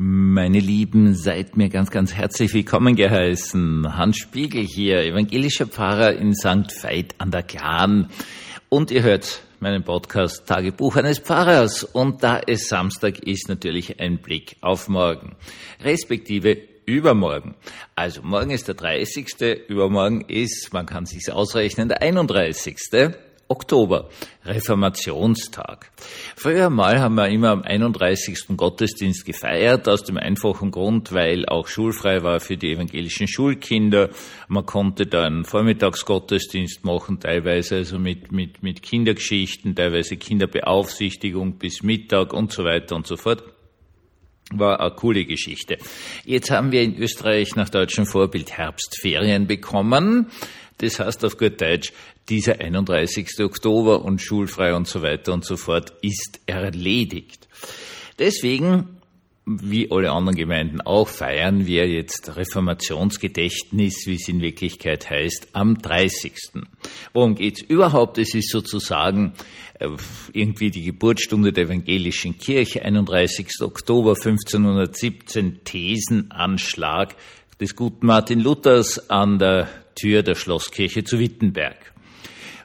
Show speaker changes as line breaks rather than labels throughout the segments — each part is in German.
Meine Lieben, seid mir ganz, ganz herzlich willkommen geheißen. Hans Spiegel hier, evangelischer Pfarrer in St. Veit an der Glan. Und ihr hört meinen Podcast Tagebuch eines Pfarrers. Und da es Samstag ist, natürlich ein Blick auf morgen. Respektive übermorgen. Also morgen ist der 30. Übermorgen ist, man kann sich's ausrechnen, der 31. Oktober, Reformationstag. Früher mal haben wir immer am 31. Gottesdienst gefeiert, aus dem einfachen Grund, weil auch schulfrei war für die evangelischen Schulkinder. Man konnte dann Vormittagsgottesdienst machen, teilweise also mit, mit, mit Kindergeschichten, teilweise Kinderbeaufsichtigung bis Mittag und so weiter und so fort war eine coole Geschichte. Jetzt haben wir in Österreich nach deutschem Vorbild Herbstferien bekommen. Das heißt auf gut Deutsch, dieser 31. Oktober und schulfrei und so weiter und so fort ist erledigt. Deswegen, wie alle anderen Gemeinden auch, feiern wir jetzt Reformationsgedächtnis, wie es in Wirklichkeit heißt, am 30. Worum geht's überhaupt? Es ist sozusagen äh, irgendwie die Geburtsstunde der evangelischen Kirche, 31. Oktober 1517, Thesenanschlag des guten Martin Luthers an der Tür der Schlosskirche zu Wittenberg.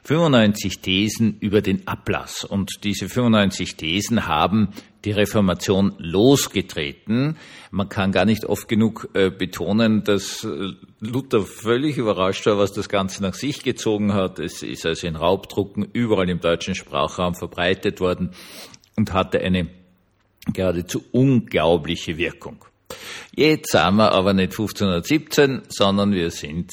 95 Thesen über den Ablass. Und diese 95 Thesen haben die Reformation losgetreten. Man kann gar nicht oft genug äh, betonen, dass äh, Luther völlig überrascht war, was das Ganze nach sich gezogen hat. Es ist also in Raubdrucken überall im deutschen Sprachraum verbreitet worden und hatte eine geradezu unglaubliche Wirkung. Jetzt sind wir aber nicht 1517, sondern wir sind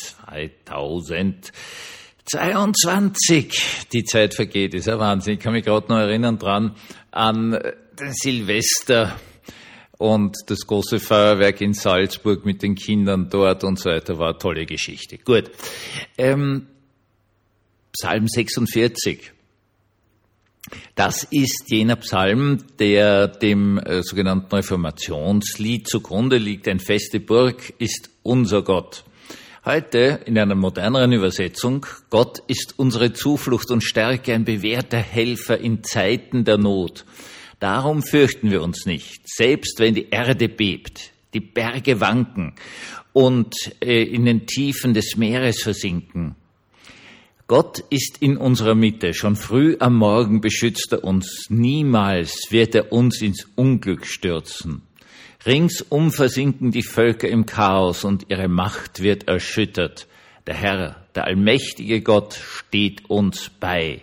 2022. Die Zeit vergeht, ist ja Wahnsinn. Ich kann mich gerade noch erinnern dran an den Silvester und das große Feuerwerk in Salzburg mit den Kindern dort und so weiter war eine tolle Geschichte. Gut. Ähm, Psalm 46. Das ist jener Psalm, der dem äh, sogenannten Reformationslied zugrunde liegt. Ein feste Burg ist unser Gott. Heute in einer moderneren Übersetzung, Gott ist unsere Zuflucht und Stärke, ein bewährter Helfer in Zeiten der Not. Darum fürchten wir uns nicht, selbst wenn die Erde bebt, die Berge wanken und äh, in den Tiefen des Meeres versinken Gott ist in unserer Mitte. Schon früh am Morgen beschützt er uns. Niemals wird er uns ins Unglück stürzen. Ringsum versinken die Völker im Chaos und ihre Macht wird erschüttert. Der Herr, der allmächtige Gott, steht uns bei.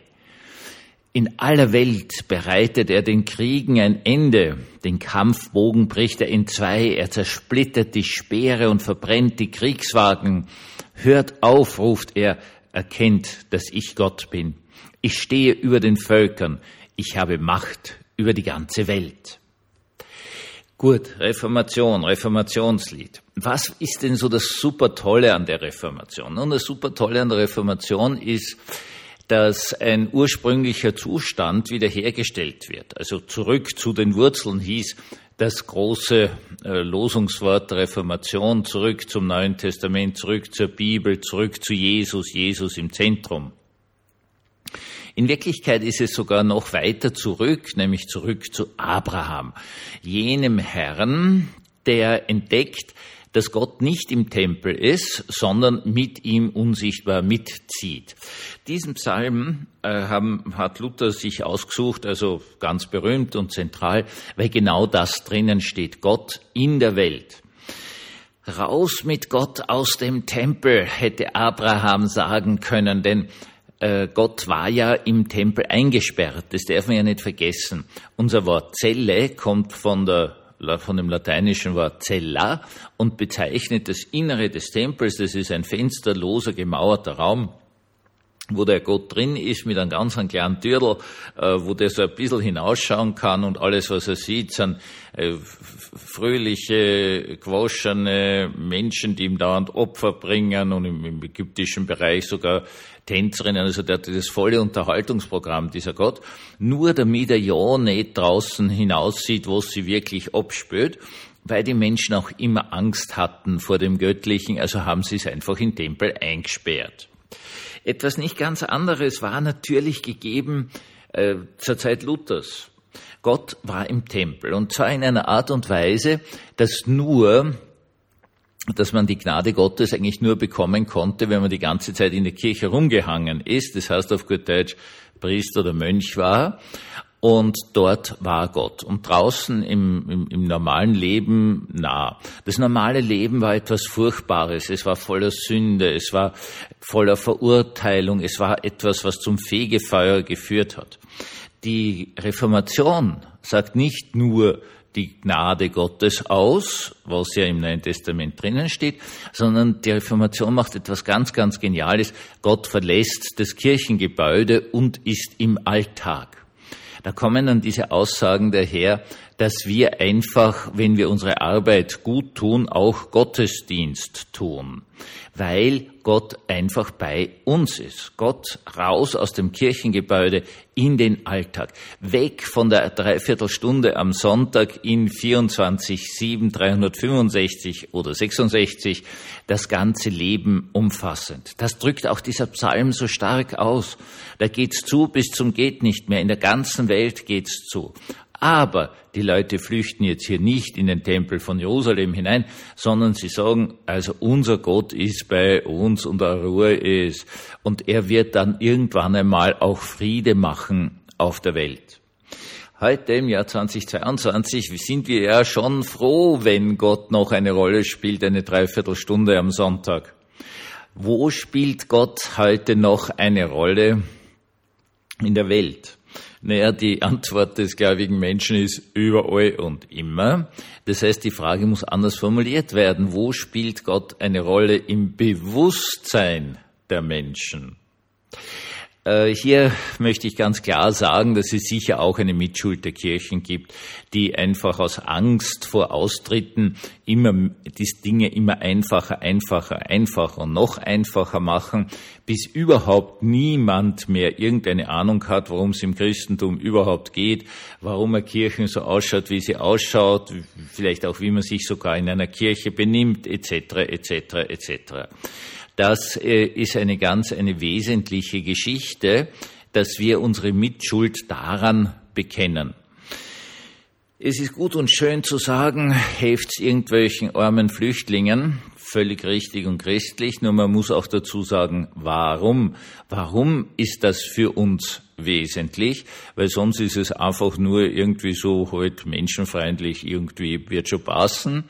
In aller Welt bereitet er den Kriegen ein Ende. Den Kampfbogen bricht er in zwei. Er zersplittert die Speere und verbrennt die Kriegswagen. Hört auf, ruft er, erkennt, dass ich Gott bin. Ich stehe über den Völkern. Ich habe Macht über die ganze Welt. Gut, Reformation, Reformationslied. Was ist denn so das super Tolle an der Reformation? Nun, das super Tolle an der Reformation ist, dass ein ursprünglicher Zustand wiederhergestellt wird. Also zurück zu den Wurzeln hieß das große äh, Losungswort Reformation zurück zum Neuen Testament, zurück zur Bibel, zurück zu Jesus, Jesus im Zentrum. In Wirklichkeit ist es sogar noch weiter zurück, nämlich zurück zu Abraham, jenem Herrn, der entdeckt, dass Gott nicht im Tempel ist, sondern mit ihm unsichtbar mitzieht. Diesen Psalm äh, haben, hat Luther sich ausgesucht, also ganz berühmt und zentral, weil genau das drinnen steht. Gott in der Welt. Raus mit Gott aus dem Tempel, hätte Abraham sagen können, denn äh, Gott war ja im Tempel eingesperrt. Das darf man ja nicht vergessen. Unser Wort Zelle kommt von der von dem lateinischen Wort cella und bezeichnet das Innere des Tempels. Das ist ein fensterloser, gemauerter Raum, wo der Gott drin ist mit einem ganz kleinen Türl, äh, wo der so ein bisschen hinausschauen kann und alles, was er sieht, sind äh, fröhliche, gewaschene Menschen, die ihm dauernd Opfer bringen und im, im ägyptischen Bereich sogar Tänzerinnen, also der hat das volle Unterhaltungsprogramm, dieser Gott, nur damit er ja nicht draußen hinaussieht, wo sie wirklich abspürt, weil die Menschen auch immer Angst hatten vor dem Göttlichen, also haben sie es einfach in Tempel eingesperrt. Etwas nicht ganz anderes war natürlich gegeben äh, zur Zeit Luthers. Gott war im Tempel und zwar in einer Art und Weise, dass nur dass man die Gnade Gottes eigentlich nur bekommen konnte, wenn man die ganze Zeit in der Kirche rumgehangen ist, das heißt auf gut Deutsch Priester oder Mönch war. Und dort war Gott. Und draußen im, im, im normalen Leben nah. Das normale Leben war etwas Furchtbares. Es war voller Sünde. Es war voller Verurteilung. Es war etwas, was zum Fegefeuer geführt hat. Die Reformation sagt nicht nur, die Gnade Gottes aus, was ja im Neuen Testament drinnen steht, sondern die Reformation macht etwas ganz, ganz Geniales. Gott verlässt das Kirchengebäude und ist im Alltag. Da kommen dann diese Aussagen daher, dass wir einfach, wenn wir unsere Arbeit gut tun, auch Gottesdienst tun, weil Gott einfach bei uns ist. Gott raus aus dem Kirchengebäude in den Alltag, weg von der Dreiviertelstunde am Sonntag in 24, 7, 365 oder 66, das ganze Leben umfassend. Das drückt auch dieser Psalm so stark aus. Da geht's zu bis zum geht nicht mehr. In der ganzen Welt geht's zu. Aber die Leute flüchten jetzt hier nicht in den Tempel von Jerusalem hinein, sondern sie sagen, also unser Gott ist bei uns und der Ruhe ist. Und er wird dann irgendwann einmal auch Friede machen auf der Welt. Heute im Jahr 2022 sind wir ja schon froh, wenn Gott noch eine Rolle spielt, eine Dreiviertelstunde am Sonntag. Wo spielt Gott heute noch eine Rolle in der Welt? Naja, die Antwort des gläubigen Menschen ist überall und immer. Das heißt, die Frage muss anders formuliert werden. Wo spielt Gott eine Rolle im Bewusstsein der Menschen? Äh, hier möchte ich ganz klar sagen, dass es sicher auch eine Mitschuld der Kirchen gibt, die einfach aus Angst vor Austritten immer die Dinge immer einfacher, einfacher, einfacher und noch einfacher machen, bis überhaupt niemand mehr irgendeine Ahnung hat, worum es im Christentum überhaupt geht, warum eine Kirche so ausschaut, wie sie ausschaut, vielleicht auch wie man sich sogar in einer Kirche benimmt, etc., etc., etc. Das äh, ist eine ganz, eine wesentliche Geschichte, dass wir unsere Mitschuld daran bekennen. Es ist gut und schön zu sagen, helft irgendwelchen armen Flüchtlingen, völlig richtig und christlich, nur man muss auch dazu sagen, warum? Warum ist das für uns wesentlich? Weil sonst ist es einfach nur irgendwie so halt menschenfreundlich, irgendwie wird schon passen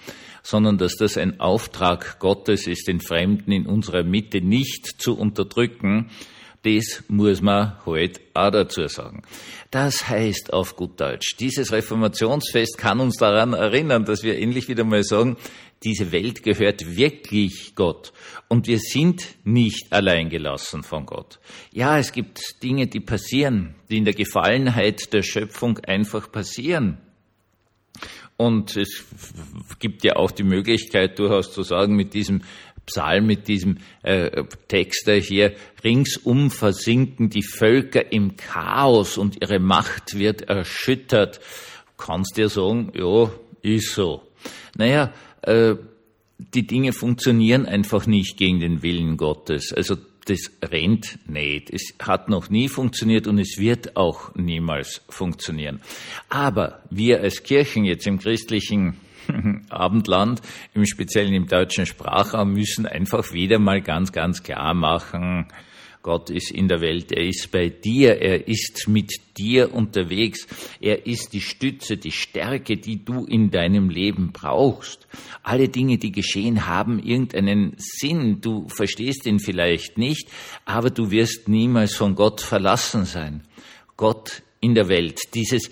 sondern dass das ein Auftrag Gottes ist, den Fremden in unserer Mitte nicht zu unterdrücken, das muss man halt auch dazu sagen. Das heißt auf gut Deutsch, dieses Reformationsfest kann uns daran erinnern, dass wir endlich wieder mal sagen, diese Welt gehört wirklich Gott und wir sind nicht allein gelassen von Gott. Ja, es gibt Dinge, die passieren, die in der Gefallenheit der Schöpfung einfach passieren. Und es gibt ja auch die Möglichkeit, durchaus zu sagen, mit diesem Psalm, mit diesem äh, Text hier, ringsum versinken die Völker im Chaos und ihre Macht wird erschüttert. Kannst dir sagen, ja, ist so. Naja, äh, die Dinge funktionieren einfach nicht gegen den Willen Gottes. Also das rennt nicht. Es hat noch nie funktioniert und es wird auch niemals funktionieren. Aber wir als Kirchen jetzt im christlichen Abendland, im Speziellen im deutschen Sprachraum, müssen einfach wieder mal ganz, ganz klar machen, Gott ist in der Welt, er ist bei dir, er ist mit dir unterwegs, er ist die Stütze, die Stärke, die du in deinem Leben brauchst. Alle Dinge, die geschehen, haben irgendeinen Sinn, du verstehst ihn vielleicht nicht, aber du wirst niemals von Gott verlassen sein. Gott in der Welt, dieses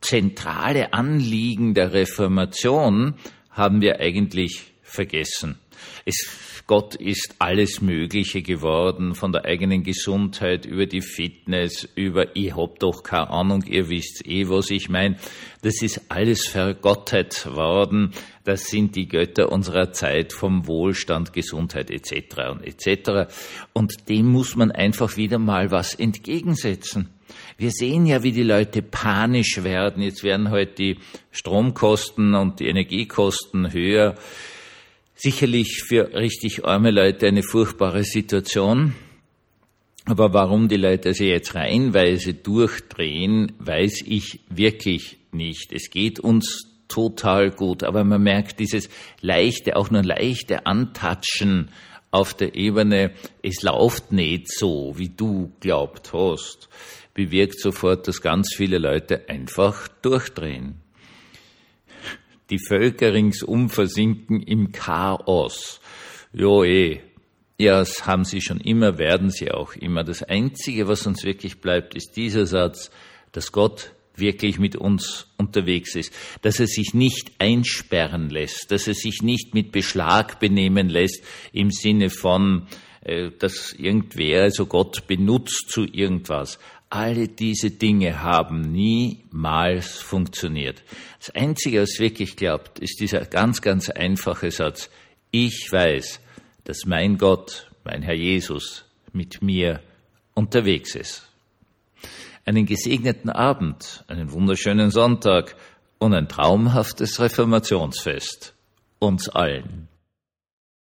zentrale Anliegen der Reformation haben wir eigentlich vergessen. Es, Gott ist alles Mögliche geworden, von der eigenen Gesundheit über die Fitness, über ich hab doch keine Ahnung, ihr wisst eh, was ich meine. Das ist alles vergottet worden. Das sind die Götter unserer Zeit vom Wohlstand, Gesundheit etc. und etc. Und dem muss man einfach wieder mal was entgegensetzen. Wir sehen ja, wie die Leute panisch werden. Jetzt werden heute halt die Stromkosten und die Energiekosten höher sicherlich für richtig arme Leute eine furchtbare Situation. Aber warum die Leute also jetzt reihenweise durchdrehen, weiß ich wirklich nicht. Es geht uns total gut, aber man merkt dieses leichte, auch nur leichte Antatschen auf der Ebene, es läuft nicht so, wie du glaubt hast, bewirkt sofort, dass ganz viele Leute einfach durchdrehen. Die Völker ringsum versinken im Chaos. Jo eh, ja, das haben sie schon immer, werden sie auch immer. Das Einzige, was uns wirklich bleibt, ist dieser Satz, dass Gott wirklich mit uns unterwegs ist, dass er sich nicht einsperren lässt, dass er sich nicht mit Beschlag benehmen lässt im Sinne von, äh, dass irgendwer, also Gott benutzt zu irgendwas. Alle diese Dinge haben niemals funktioniert. Das Einzige, was wirklich klappt, ist dieser ganz, ganz einfache Satz. Ich weiß, dass mein Gott, mein Herr Jesus, mit mir unterwegs ist einen gesegneten Abend, einen wunderschönen Sonntag und ein traumhaftes Reformationsfest uns allen.